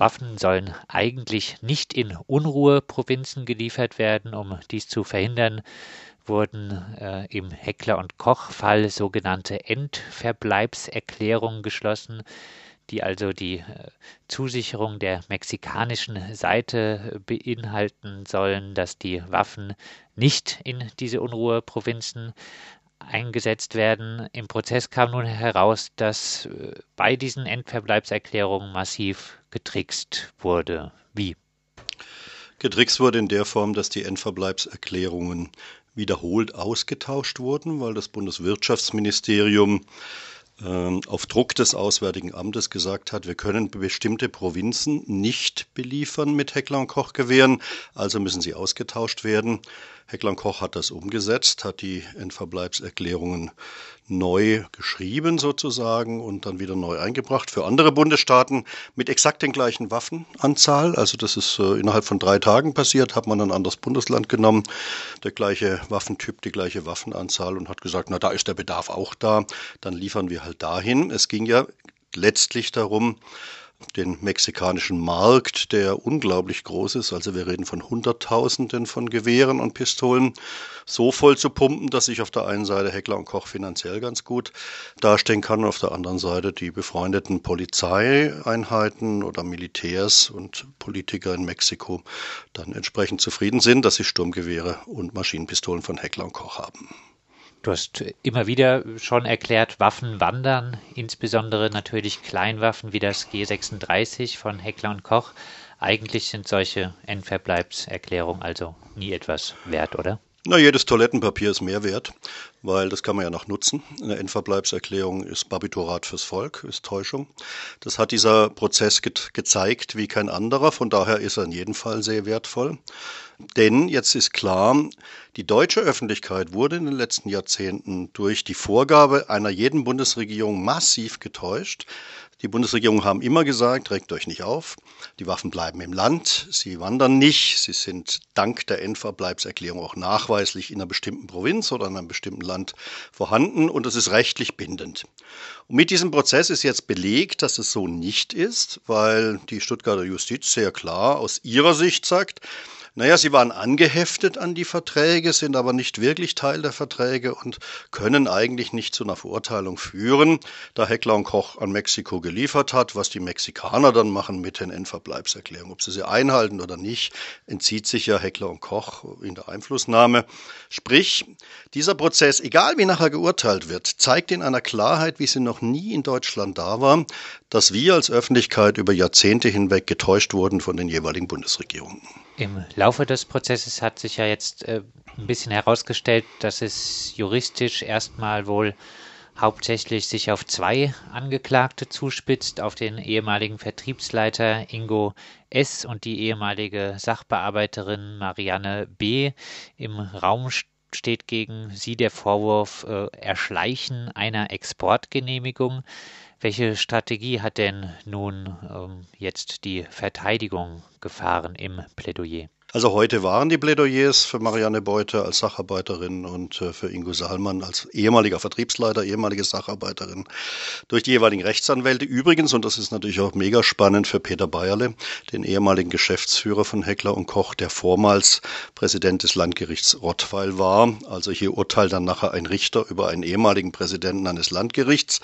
Waffen sollen eigentlich nicht in Unruheprovinzen geliefert werden. Um dies zu verhindern, wurden äh, im Heckler und Koch-Fall sogenannte Endverbleibserklärungen geschlossen, die also die äh, Zusicherung der mexikanischen Seite beinhalten sollen, dass die Waffen nicht in diese Unruheprovinzen eingesetzt werden. Im Prozess kam nun heraus, dass äh, bei diesen Endverbleibserklärungen massiv getrickst wurde. Wie? Getrickst wurde in der Form, dass die Endverbleibserklärungen wiederholt ausgetauscht wurden, weil das Bundeswirtschaftsministerium auf Druck des Auswärtigen Amtes gesagt hat, wir können bestimmte Provinzen nicht beliefern mit Heckler- und Koch-Gewehren, also müssen sie ausgetauscht werden. Heckler Koch hat das umgesetzt, hat die Endverbleibserklärungen neu geschrieben sozusagen und dann wieder neu eingebracht für andere Bundesstaaten mit exakt den gleichen Waffenanzahl. Also das ist äh, innerhalb von drei Tagen passiert, hat man ein anderes Bundesland genommen, der gleiche Waffentyp, die gleiche Waffenanzahl und hat gesagt, na da ist der Bedarf auch da, dann liefern wir halt dahin. Es ging ja letztlich darum, den mexikanischen Markt, der unglaublich groß ist, also wir reden von Hunderttausenden von Gewehren und Pistolen, so voll zu pumpen, dass sich auf der einen Seite Heckler und Koch finanziell ganz gut dastehen kann und auf der anderen Seite die befreundeten Polizeieinheiten oder Militärs und Politiker in Mexiko dann entsprechend zufrieden sind, dass sie Sturmgewehre und Maschinenpistolen von Heckler und Koch haben. Du hast immer wieder schon erklärt, Waffen wandern, insbesondere natürlich Kleinwaffen wie das G36 von Heckler und Koch. Eigentlich sind solche Endverbleibserklärungen also nie etwas wert, oder? Na, jedes Toilettenpapier ist mehr wert, weil das kann man ja noch nutzen. Eine Endverbleibserklärung ist Barbiturat fürs Volk, ist Täuschung. Das hat dieser Prozess ge gezeigt wie kein anderer, von daher ist er in jedem Fall sehr wertvoll. Denn jetzt ist klar, die deutsche Öffentlichkeit wurde in den letzten Jahrzehnten durch die Vorgabe einer jeden Bundesregierung massiv getäuscht. Die Bundesregierungen haben immer gesagt, regt euch nicht auf, die Waffen bleiben im Land, sie wandern nicht, sie sind dank der Endverbleibserklärung auch nachweislich in einer bestimmten Provinz oder in einem bestimmten Land vorhanden und es ist rechtlich bindend. Und mit diesem Prozess ist jetzt belegt, dass es so nicht ist, weil die Stuttgarter Justiz sehr klar aus ihrer Sicht sagt, naja, sie waren angeheftet an die Verträge, sind aber nicht wirklich Teil der Verträge und können eigentlich nicht zu einer Verurteilung führen, da Heckler und Koch an Mexiko geliefert hat. Was die Mexikaner dann machen mit den Endverbleibserklärungen, ob sie sie einhalten oder nicht, entzieht sich ja Heckler und Koch in der Einflussnahme. Sprich, dieser Prozess, egal wie nachher geurteilt wird, zeigt in einer Klarheit, wie sie noch nie in Deutschland da war, dass wir als Öffentlichkeit über Jahrzehnte hinweg getäuscht wurden von den jeweiligen Bundesregierungen. Im Laufe des Prozesses hat sich ja jetzt äh, ein bisschen herausgestellt, dass es juristisch erstmal wohl hauptsächlich sich auf zwei Angeklagte zuspitzt, auf den ehemaligen Vertriebsleiter Ingo S. und die ehemalige Sachbearbeiterin Marianne B. Im Raum steht gegen sie der Vorwurf äh, Erschleichen einer Exportgenehmigung. Welche Strategie hat denn nun ähm, jetzt die Verteidigung gefahren im Plädoyer? Also heute waren die Plädoyers für Marianne Beute als Sacharbeiterin und äh, für Ingo Salmann als ehemaliger Vertriebsleiter, ehemalige Sacharbeiterin durch die jeweiligen Rechtsanwälte. Übrigens, und das ist natürlich auch mega spannend für Peter Bayerle, den ehemaligen Geschäftsführer von Heckler und Koch, der vormals Präsident des Landgerichts Rottweil war. Also hier urteilt dann nachher ein Richter über einen ehemaligen Präsidenten eines Landgerichts.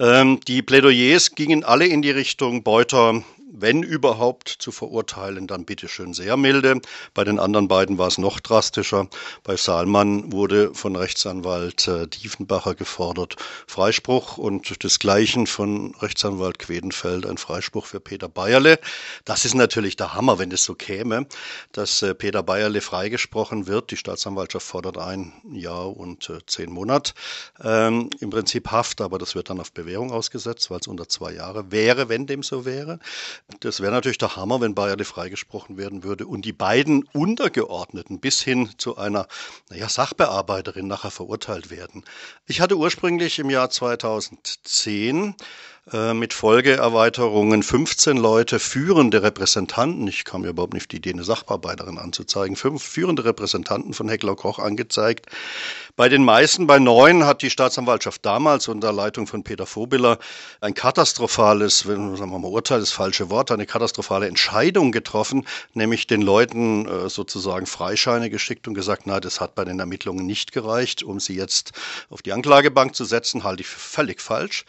Ähm, die Plädoyers gingen alle in die Richtung Beuter wenn überhaupt zu verurteilen, dann bitteschön sehr milde. Bei den anderen beiden war es noch drastischer. Bei Salman wurde von Rechtsanwalt äh, Diefenbacher gefordert Freispruch und desgleichen von Rechtsanwalt Quedenfeld ein Freispruch für Peter Bayerle. Das ist natürlich der Hammer, wenn es so käme, dass äh, Peter Bayerle freigesprochen wird. Die Staatsanwaltschaft fordert ein Jahr und äh, zehn Monate ähm, im Prinzip Haft, aber das wird dann auf Bewährung ausgesetzt, weil es unter zwei Jahre wäre, wenn dem so wäre. Das wäre natürlich der Hammer, wenn Bayerle freigesprochen werden würde und die beiden Untergeordneten bis hin zu einer naja, Sachbearbeiterin nachher verurteilt werden. Ich hatte ursprünglich im Jahr 2010 äh, mit Folgeerweiterungen 15 Leute, führende Repräsentanten, ich kam mir überhaupt nicht die Idee, eine Sachbearbeiterin anzuzeigen, fünf führende Repräsentanten von Heckler Koch angezeigt. Bei den meisten, bei neun, hat die Staatsanwaltschaft damals unter Leitung von Peter Vobiller ein katastrophales, wenn sagen wir mal Urteil, das falsche Wort, eine katastrophale Entscheidung getroffen, nämlich den Leuten äh, sozusagen Freischeine geschickt und gesagt, na, das hat bei den Ermittlungen nicht gereicht, um sie jetzt auf die Anklagebank zu setzen, halte ich für völlig falsch.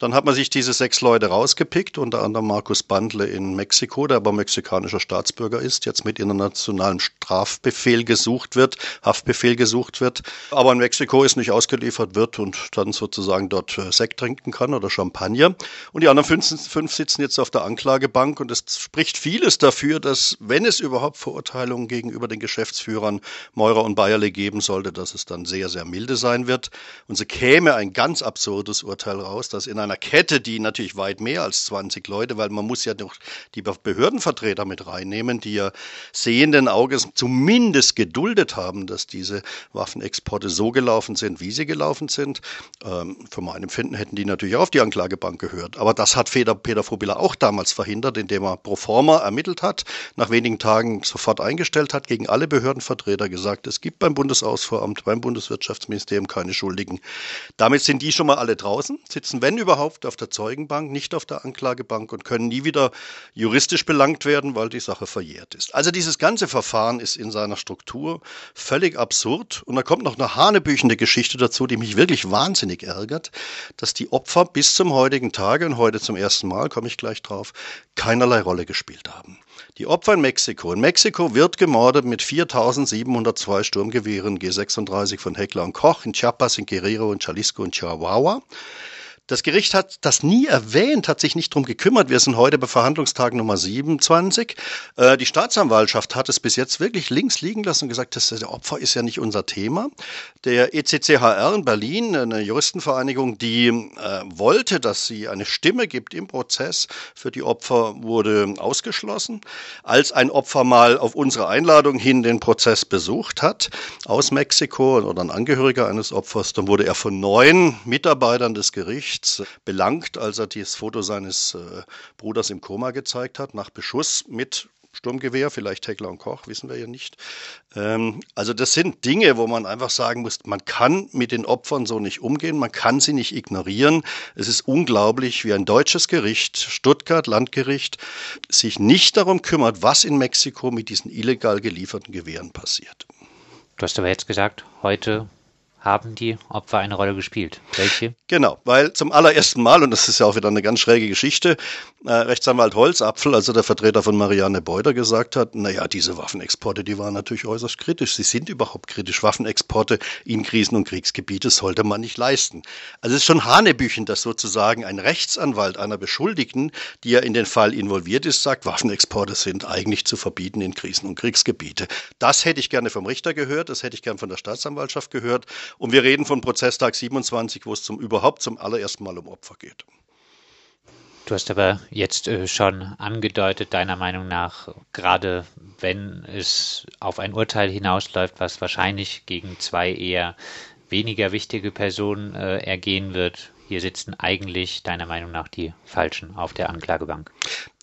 Dann hat man sich diese sechs Leute rausgepickt, unter anderem Markus Bandle in Mexiko, der aber mexikanischer Staatsbürger ist, jetzt mit internationalem Strafbefehl gesucht wird, Haftbefehl gesucht wird, aber in Mexiko ist nicht ausgeliefert wird und dann sozusagen dort äh, Sekt trinken kann oder Champagner. Und die anderen fünf, fünf sitzen jetzt auf der Anklagebank und es spricht vieles dafür, dass, wenn es überhaupt Verurteilungen gegenüber den Geschäftsführern Meurer und Bayerle geben sollte, dass es dann sehr, sehr milde sein wird. Und so käme ein ganz absurdes Urteil raus, dass in einer einer Kette, die natürlich weit mehr als 20 Leute, weil man muss ja noch die Behördenvertreter mit reinnehmen, die ja sehenden Auges zumindest geduldet haben, dass diese Waffenexporte so gelaufen sind, wie sie gelaufen sind. Ähm, für mein Empfinden hätten die natürlich auch auf die Anklagebank gehört. Aber das hat Peter, Peter Fobila auch damals verhindert, indem er pro forma ermittelt hat, nach wenigen Tagen sofort eingestellt hat, gegen alle Behördenvertreter gesagt, es gibt beim Bundesausfuhramt, beim Bundeswirtschaftsministerium keine Schuldigen. Damit sind die schon mal alle draußen, sitzen, wenn überhaupt, überhaupt auf der Zeugenbank, nicht auf der Anklagebank und können nie wieder juristisch belangt werden, weil die Sache verjährt ist. Also dieses ganze Verfahren ist in seiner Struktur völlig absurd. Und da kommt noch eine hanebüchende Geschichte dazu, die mich wirklich wahnsinnig ärgert, dass die Opfer bis zum heutigen Tage und heute zum ersten Mal, komme ich gleich drauf, keinerlei Rolle gespielt haben. Die Opfer in Mexiko. In Mexiko wird gemordet mit 4.702 Sturmgewehren G36 von Heckler und Koch, in Chiapas, in Guerrero, in Jalisco und Chihuahua. Das Gericht hat das nie erwähnt, hat sich nicht drum gekümmert. Wir sind heute bei Verhandlungstag Nummer 27. Äh, die Staatsanwaltschaft hat es bis jetzt wirklich links liegen lassen und gesagt, das, der Opfer ist ja nicht unser Thema. Der ECCHR in Berlin, eine Juristenvereinigung, die äh, wollte, dass sie eine Stimme gibt im Prozess für die Opfer, wurde ausgeschlossen. Als ein Opfer mal auf unsere Einladung hin den Prozess besucht hat, aus Mexiko oder ein Angehöriger eines Opfers, dann wurde er von neun Mitarbeitern des Gerichts Gerichts belangt, als er das Foto seines äh, Bruders im Koma gezeigt hat, nach Beschuss mit Sturmgewehr, vielleicht Heckler und Koch, wissen wir ja nicht. Ähm, also das sind Dinge, wo man einfach sagen muss, man kann mit den Opfern so nicht umgehen, man kann sie nicht ignorieren. Es ist unglaublich, wie ein deutsches Gericht, Stuttgart Landgericht, sich nicht darum kümmert, was in Mexiko mit diesen illegal gelieferten Gewehren passiert. Du hast aber jetzt gesagt, heute haben die Opfer eine Rolle gespielt. Welche? Genau, weil zum allerersten Mal, und das ist ja auch wieder eine ganz schräge Geschichte, äh, Rechtsanwalt Holzapfel, also der Vertreter von Marianne Beuter, gesagt hat, naja, diese Waffenexporte, die waren natürlich äußerst kritisch. Sie sind überhaupt kritisch. Waffenexporte in Krisen- und Kriegsgebiete sollte man nicht leisten. Also es ist schon Hanebüchen, dass sozusagen ein Rechtsanwalt einer Beschuldigten, die ja in den Fall involviert ist, sagt, Waffenexporte sind eigentlich zu verbieten in Krisen- und Kriegsgebiete. Das hätte ich gerne vom Richter gehört, das hätte ich gerne von der Staatsanwaltschaft gehört. Und wir reden von Prozesstag 27, wo es zum, überhaupt zum allerersten Mal um Opfer geht. Du hast aber jetzt äh, schon angedeutet, deiner Meinung nach, gerade wenn es auf ein Urteil hinausläuft, was wahrscheinlich gegen zwei eher weniger wichtige Personen äh, ergehen wird, hier sitzen eigentlich deiner Meinung nach die Falschen auf der Anklagebank.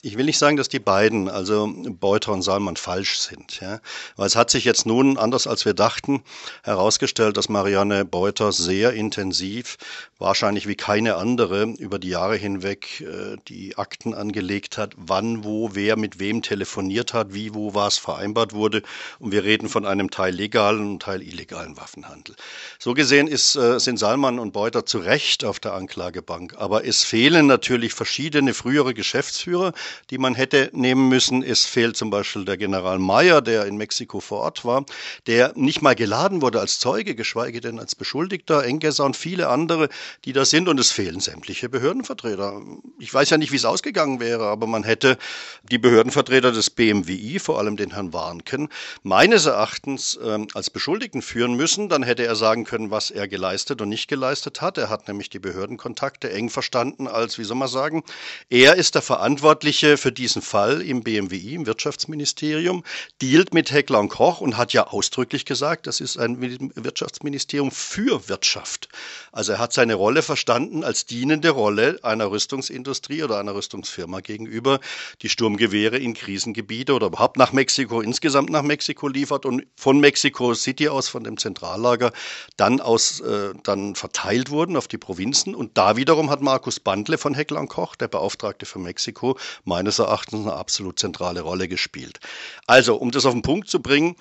Ich will nicht sagen, dass die beiden, also Beuter und Salman, falsch sind. Ja? Weil es hat sich jetzt nun, anders als wir dachten, herausgestellt, dass Marianne Beuter sehr intensiv, wahrscheinlich wie keine andere, über die Jahre hinweg äh, die Akten angelegt hat, wann, wo, wer mit wem telefoniert hat, wie, wo was vereinbart wurde. Und wir reden von einem Teil legalen und Teil illegalen Waffenhandel. So gesehen ist, äh, sind Salman und Beuter zu Recht auf der Anklagebank. Aber es fehlen natürlich verschiedene frühere Geschäftsführer, die man hätte nehmen müssen. Es fehlt zum Beispiel der General Meyer, der in Mexiko vor Ort war, der nicht mal geladen wurde als Zeuge, geschweige denn als Beschuldigter, Engesser und viele andere, die da sind. Und es fehlen sämtliche Behördenvertreter. Ich weiß ja nicht, wie es ausgegangen wäre, aber man hätte die Behördenvertreter des BMWI, vor allem den Herrn Warnken, meines Erachtens ähm, als Beschuldigten führen müssen. Dann hätte er sagen können, was er geleistet und nicht geleistet hat. Er hat nämlich die Behördenkontakte eng verstanden als, wie soll man sagen, er ist der Verantwortliche Verantwortliche für diesen Fall im BMWI, im Wirtschaftsministerium, dealt mit Heckler und Koch und hat ja ausdrücklich gesagt, das ist ein Wirtschaftsministerium für Wirtschaft. Also er hat seine Rolle verstanden als dienende Rolle einer Rüstungsindustrie oder einer Rüstungsfirma gegenüber, die Sturmgewehre in Krisengebiete oder überhaupt nach Mexiko, insgesamt nach Mexiko liefert und von Mexico City aus, von dem Zentrallager, dann aus, äh, dann verteilt wurden auf die Provinzen. Und da wiederum hat Markus Bandle von Heckler und Koch, der Beauftragte für Mexiko, meines Erachtens eine absolut zentrale Rolle gespielt. Also, um das auf den Punkt zu bringen,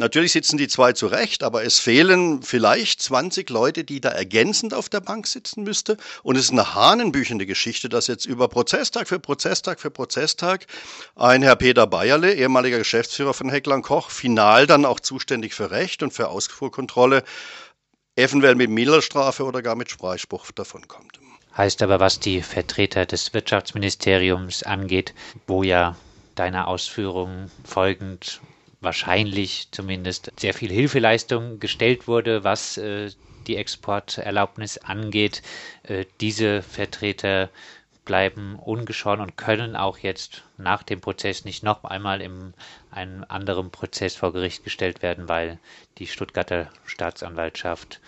Natürlich sitzen die zwei zurecht, aber es fehlen vielleicht 20 Leute, die da ergänzend auf der Bank sitzen müsste. Und es ist eine hahnenbüchende Geschichte, dass jetzt über Prozesstag für Prozesstag für Prozesstag ein Herr Peter Bayerle, ehemaliger Geschäftsführer von Heckler Koch, final dann auch zuständig für Recht und für Ausfuhrkontrolle, eventuell mit Milderstrafe oder gar mit Freispruch davonkommt. Heißt aber, was die Vertreter des Wirtschaftsministeriums angeht, wo ja deiner Ausführung folgend wahrscheinlich zumindest sehr viel Hilfeleistung gestellt wurde, was äh, die Exporterlaubnis angeht. Äh, diese Vertreter bleiben ungeschoren und können auch jetzt nach dem Prozess nicht noch einmal in einem anderen Prozess vor Gericht gestellt werden, weil die Stuttgarter Staatsanwaltschaft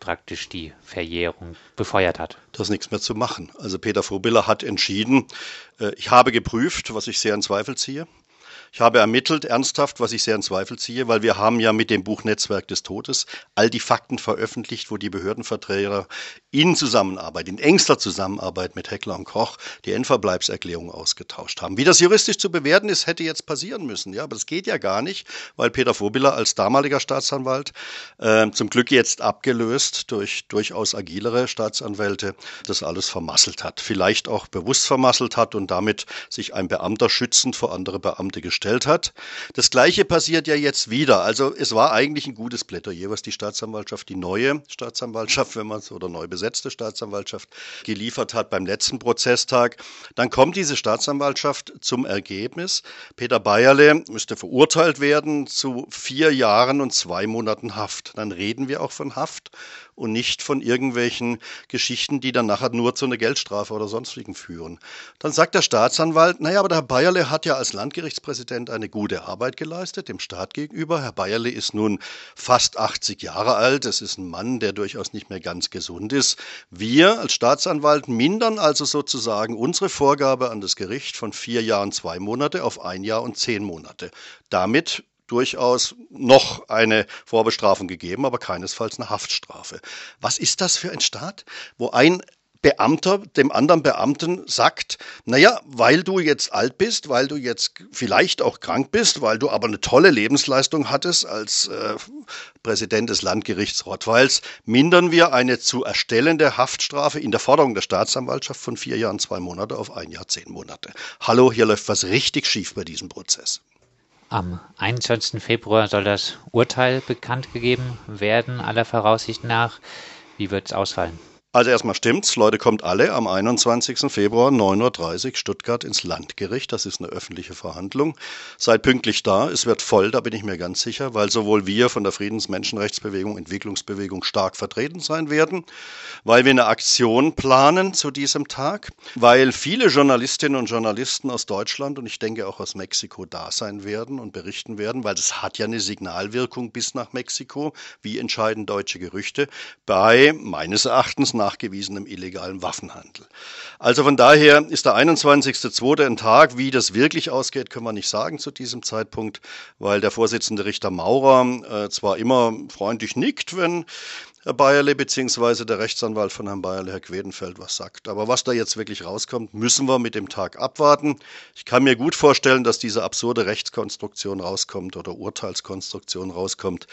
praktisch die Verjährung befeuert hat. Da ist nichts mehr zu machen. Also Peter Vorbiller hat entschieden, äh, ich habe geprüft, was ich sehr in Zweifel ziehe. Ich habe ermittelt, ernsthaft, was ich sehr in Zweifel ziehe, weil wir haben ja mit dem Buch Netzwerk des Todes all die Fakten veröffentlicht, wo die Behördenvertreter in Zusammenarbeit, in engster Zusammenarbeit mit Heckler und Koch die Endverbleibserklärung ausgetauscht haben. Wie das juristisch zu bewerten ist, hätte jetzt passieren müssen. Ja, aber das geht ja gar nicht, weil Peter Vorbiller als damaliger Staatsanwalt, äh, zum Glück jetzt abgelöst durch durchaus agilere Staatsanwälte, das alles vermasselt hat. Vielleicht auch bewusst vermasselt hat und damit sich ein Beamter schützend vor andere Beamte gestellt gestellt hat. Das Gleiche passiert ja jetzt wieder. Also es war eigentlich ein gutes Plädoyer, was die Staatsanwaltschaft, die neue Staatsanwaltschaft, wenn man es, oder neu besetzte Staatsanwaltschaft geliefert hat beim letzten Prozesstag. Dann kommt diese Staatsanwaltschaft zum Ergebnis, Peter Bayerle müsste verurteilt werden zu vier Jahren und zwei Monaten Haft. Dann reden wir auch von Haft und nicht von irgendwelchen Geschichten, die dann nachher nur zu einer Geldstrafe oder sonstigen führen. Dann sagt der Staatsanwalt, naja, aber der Herr Bayerle hat ja als Landgerichtspräsident eine gute Arbeit geleistet, dem Staat gegenüber. Herr Bayerle ist nun fast 80 Jahre alt. Es ist ein Mann, der durchaus nicht mehr ganz gesund ist. Wir als Staatsanwalt mindern also sozusagen unsere Vorgabe an das Gericht von vier Jahren zwei Monate auf ein Jahr und zehn Monate. Damit durchaus noch eine Vorbestrafung gegeben, aber keinesfalls eine Haftstrafe. Was ist das für ein Staat, wo ein Beamter dem anderen Beamten sagt, naja, weil du jetzt alt bist, weil du jetzt vielleicht auch krank bist, weil du aber eine tolle Lebensleistung hattest als äh, Präsident des Landgerichts Rottweils, mindern wir eine zu erstellende Haftstrafe in der Forderung der Staatsanwaltschaft von vier Jahren zwei Monate auf ein Jahr zehn Monate. Hallo, hier läuft was richtig schief bei diesem Prozess. Am 21. Februar soll das Urteil bekannt gegeben werden, aller Voraussicht nach. Wie wird es ausfallen? Also erstmal stimmt's, Leute, kommt alle am 21. Februar 9.30 Uhr Stuttgart ins Landgericht. Das ist eine öffentliche Verhandlung. Seid pünktlich da, es wird voll, da bin ich mir ganz sicher, weil sowohl wir von der Friedens-, Menschenrechtsbewegung, Entwicklungsbewegung stark vertreten sein werden, weil wir eine Aktion planen zu diesem Tag, weil viele Journalistinnen und Journalisten aus Deutschland und ich denke auch aus Mexiko da sein werden und berichten werden, weil das hat ja eine Signalwirkung bis nach Mexiko. Wie entscheiden deutsche Gerüchte bei meines Erachtens nachgewiesenem illegalen Waffenhandel. Also von daher ist der 21.02. ein Tag, wie das wirklich ausgeht, können wir nicht sagen zu diesem Zeitpunkt, weil der Vorsitzende Richter Maurer äh, zwar immer freundlich nickt, wenn Herr Bayerle bzw. der Rechtsanwalt von Herrn Bayerle, Herr Quedenfeld, was sagt. Aber was da jetzt wirklich rauskommt, müssen wir mit dem Tag abwarten. Ich kann mir gut vorstellen, dass diese absurde Rechtskonstruktion rauskommt oder Urteilskonstruktion rauskommt,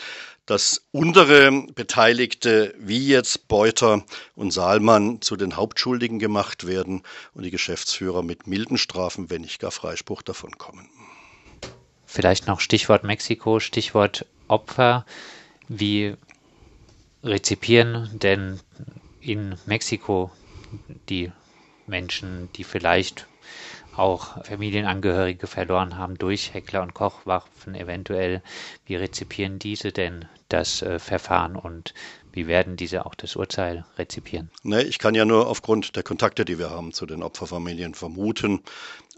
dass untere Beteiligte wie jetzt Beuter und Saalmann zu den Hauptschuldigen gemacht werden und die Geschäftsführer mit milden Strafen, wenn nicht gar Freispruch davon kommen. Vielleicht noch Stichwort Mexiko, Stichwort Opfer. Wie rezipieren denn in Mexiko die Menschen, die vielleicht auch Familienangehörige verloren haben durch Heckler und Kochwaffen eventuell. Wie rezipieren diese denn das äh, Verfahren und wie werden diese auch das Urteil rezipieren? Nee, ich kann ja nur aufgrund der Kontakte, die wir haben zu den Opferfamilien vermuten.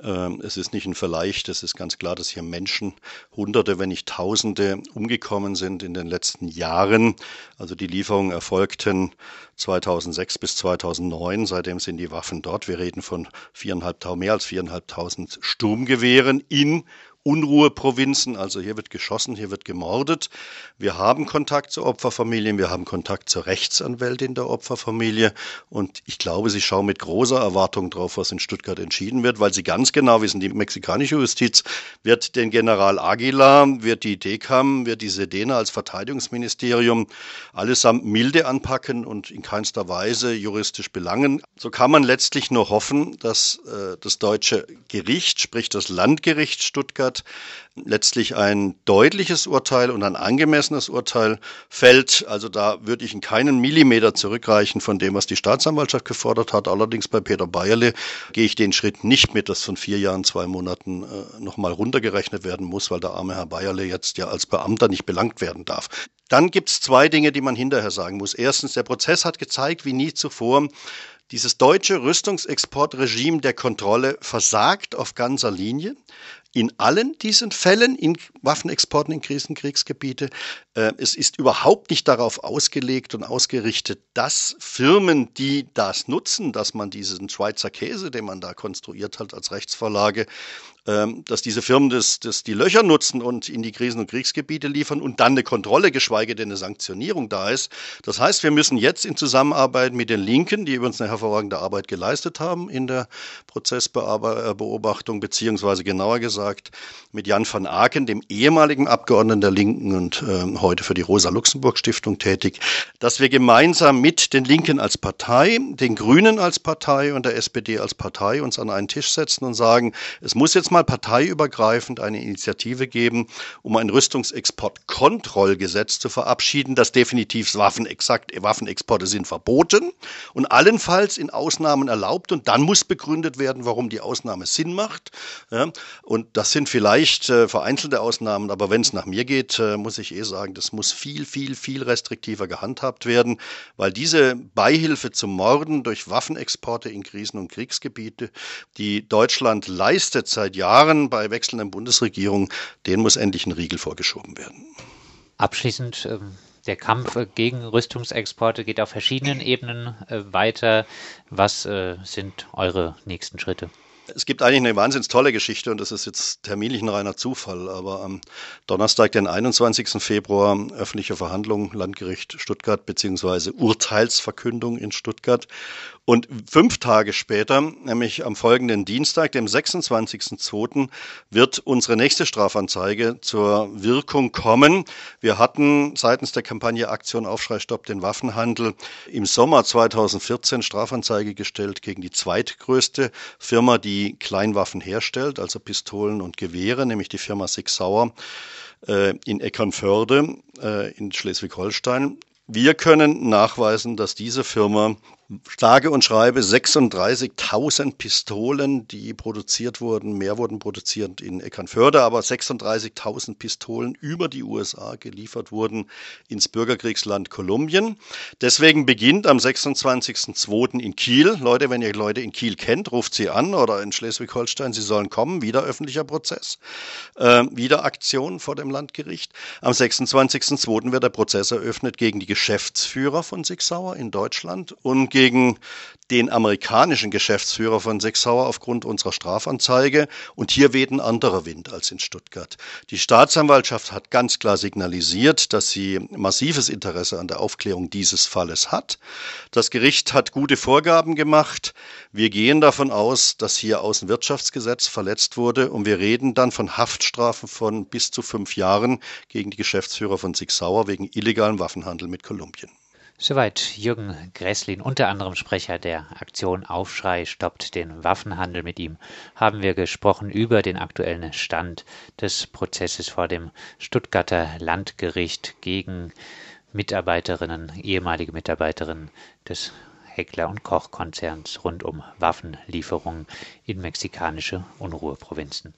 Ähm, es ist nicht ein Verleicht, es ist ganz klar, dass hier Menschen, Hunderte, wenn nicht Tausende, umgekommen sind in den letzten Jahren. Also die Lieferungen erfolgten 2006 bis 2009. Seitdem sind die Waffen dort. Wir reden von viereinhalbtausend, mehr als viereinhalbtausend Sturmgewehren in Unruheprovinzen. Also hier wird geschossen, hier wird gemordet. Wir haben Kontakt zu Opferfamilien, wir haben Kontakt zur Rechtsanwältin der Opferfamilie. Und ich glaube, sie schauen mit großer Erwartung drauf, was in Stuttgart entschieden wird, weil sie ganz genau wissen, die mexikanische Justiz wird den General Aguilar, wird die DECAM, wird die Sedena als Verteidigungsministerium allesamt milde anpacken und in keinster Weise juristisch belangen. So kann man letztlich nur hoffen, dass äh, das deutsche Gericht, sprich das Landgericht Stuttgart, letztlich ein deutliches Urteil und ein angemessenes Urteil fällt. Also da würde ich in keinen Millimeter zurückreichen von dem, was die Staatsanwaltschaft gefordert hat. Allerdings bei Peter Bayerle gehe ich den Schritt nicht mit, dass von vier Jahren, zwei Monaten äh, nochmal runtergerechnet werden muss, weil der arme Herr Bayerle jetzt ja als Beamter nicht belangt werden darf. Dann gibt es zwei Dinge, die man hinterher sagen muss. Erstens, der Prozess hat gezeigt, wie nie zuvor, dieses deutsche Rüstungsexportregime der Kontrolle versagt auf ganzer Linie in allen diesen Fällen, in Waffenexporten in Krisenkriegsgebiete. Äh, es ist überhaupt nicht darauf ausgelegt und ausgerichtet, dass Firmen, die das nutzen, dass man diesen Schweizer Käse, den man da konstruiert hat als Rechtsvorlage, dass diese Firmen das, das die Löcher nutzen und in die Krisen- und Kriegsgebiete liefern und dann eine Kontrolle, geschweige denn eine Sanktionierung da ist. Das heißt, wir müssen jetzt in Zusammenarbeit mit den Linken, die übrigens eine hervorragende Arbeit geleistet haben in der Prozessbeobachtung, beziehungsweise genauer gesagt mit Jan van Aken, dem ehemaligen Abgeordneten der Linken und äh, heute für die Rosa-Luxemburg-Stiftung tätig, dass wir gemeinsam mit den Linken als Partei, den Grünen als Partei und der SPD als Partei uns an einen Tisch setzen und sagen, es muss jetzt mal mal parteiübergreifend eine Initiative geben, um ein Rüstungsexportkontrollgesetz zu verabschieden, das definitiv Waffenexakt, Waffenexporte sind verboten und allenfalls in Ausnahmen erlaubt. Und dann muss begründet werden, warum die Ausnahme Sinn macht. Und das sind vielleicht äh, vereinzelte Ausnahmen, aber wenn es nach mir geht, äh, muss ich eh sagen, das muss viel, viel, viel restriktiver gehandhabt werden, weil diese Beihilfe zum Morden durch Waffenexporte in Krisen- und Kriegsgebiete, die Deutschland leistet seit Jahren, bei wechselnden Bundesregierungen, denen muss endlich ein Riegel vorgeschoben werden. Abschließend, ähm, der Kampf gegen Rüstungsexporte geht auf verschiedenen Ebenen äh, weiter. Was äh, sind eure nächsten Schritte? Es gibt eigentlich eine wahnsinnig tolle Geschichte und das ist jetzt terminlich ein reiner Zufall, aber am Donnerstag, den 21. Februar, öffentliche Verhandlung, Landgericht Stuttgart beziehungsweise Urteilsverkündung in Stuttgart. Und fünf Tage später, nämlich am folgenden Dienstag, dem 26.02., wird unsere nächste Strafanzeige zur Wirkung kommen. Wir hatten seitens der Kampagne Aktion Aufschrei Stopp den Waffenhandel im Sommer 2014 Strafanzeige gestellt gegen die zweitgrößte Firma, die Kleinwaffen herstellt, also Pistolen und Gewehre, nämlich die Firma Sig Sauer äh, in Eckernförde äh, in Schleswig-Holstein. Wir können nachweisen, dass diese Firma sage und schreibe 36.000 Pistolen, die produziert wurden. Mehr wurden produziert in Eckernförde, aber 36.000 Pistolen über die USA geliefert wurden ins Bürgerkriegsland Kolumbien. Deswegen beginnt am 26.02. in Kiel. Leute, wenn ihr Leute in Kiel kennt, ruft sie an oder in Schleswig-Holstein, sie sollen kommen. Wieder öffentlicher Prozess. Äh, wieder Aktion vor dem Landgericht. Am 26.02. wird der Prozess eröffnet gegen die Geschäftsführer von Sig Sauer in Deutschland und gegen den amerikanischen Geschäftsführer von Sechsauer aufgrund unserer Strafanzeige. Und hier weht ein anderer Wind als in Stuttgart. Die Staatsanwaltschaft hat ganz klar signalisiert, dass sie massives Interesse an der Aufklärung dieses Falles hat. Das Gericht hat gute Vorgaben gemacht. Wir gehen davon aus, dass hier Außenwirtschaftsgesetz verletzt wurde und wir reden dann von Haftstrafen von bis zu fünf Jahren gegen die Geschäftsführer von Sig Sauer wegen illegalem Waffenhandel mit Kolumbien. Soweit Jürgen Gresslin, unter anderem Sprecher der Aktion Aufschrei stoppt den Waffenhandel. Mit ihm haben wir gesprochen über den aktuellen Stand des Prozesses vor dem Stuttgarter Landgericht gegen Mitarbeiterinnen, ehemalige Mitarbeiterinnen des Heckler und Koch Konzerns rund um Waffenlieferungen in mexikanische Unruheprovinzen.